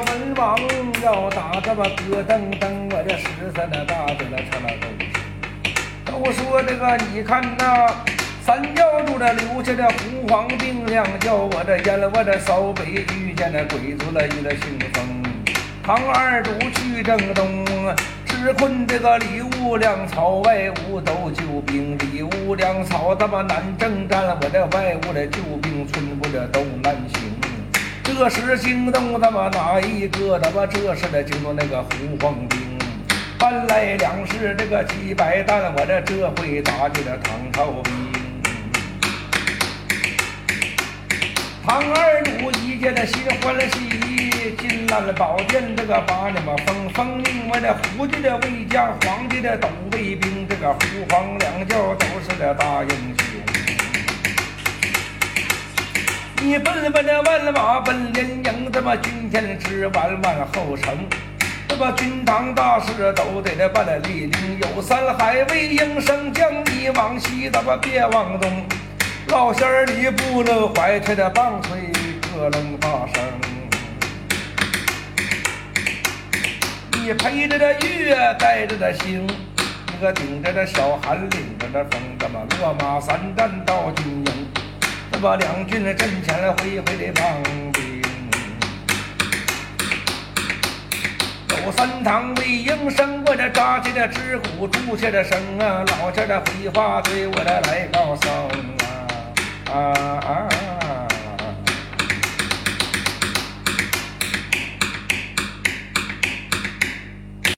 文王要打这么咯噔噔，我这十三的大嘴了成了都都说这个你看呐，三教主这留下的胡黄兵两叫我这淹了我这扫北遇见那鬼族了一个兴风，唐二主去征东。吃困这个里屋粮草外屋都救兵，里屋粮草他妈难征战，我这外屋的救兵村不这都难行。这时惊动他妈哪一个？他妈这时的惊动那个胡黄兵，搬来粮食这个几百担，我这这回打进了唐朝兵。唐二主一见那心欢喜。金兰宝剑，这个把你们封封命，我这胡家的魏将，皇帝的都卫兵，这个胡黄两教都是个大英雄。你奔奔的万马奔连营，这么军前吃完万后程，这么军堂大事都得的办了立令。有三海魏应生将，你往西，咱们别往东。老仙儿你不能怀揣的棒槌，可能发生。你陪着这月，带着这星，你个顶着这小寒，领着这风，这么落马三战到军营，这么两军的阵前来回回的帮兵。走三趟为营生，我这扎起的指鼓，住下的声啊，老家的回话对我这来告诉啊啊啊！